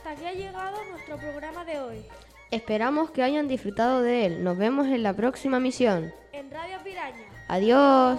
Hasta aquí ha llegado nuestro programa de hoy. Esperamos que hayan disfrutado de él. Nos vemos en la próxima misión. En Radio Piraña. Adiós.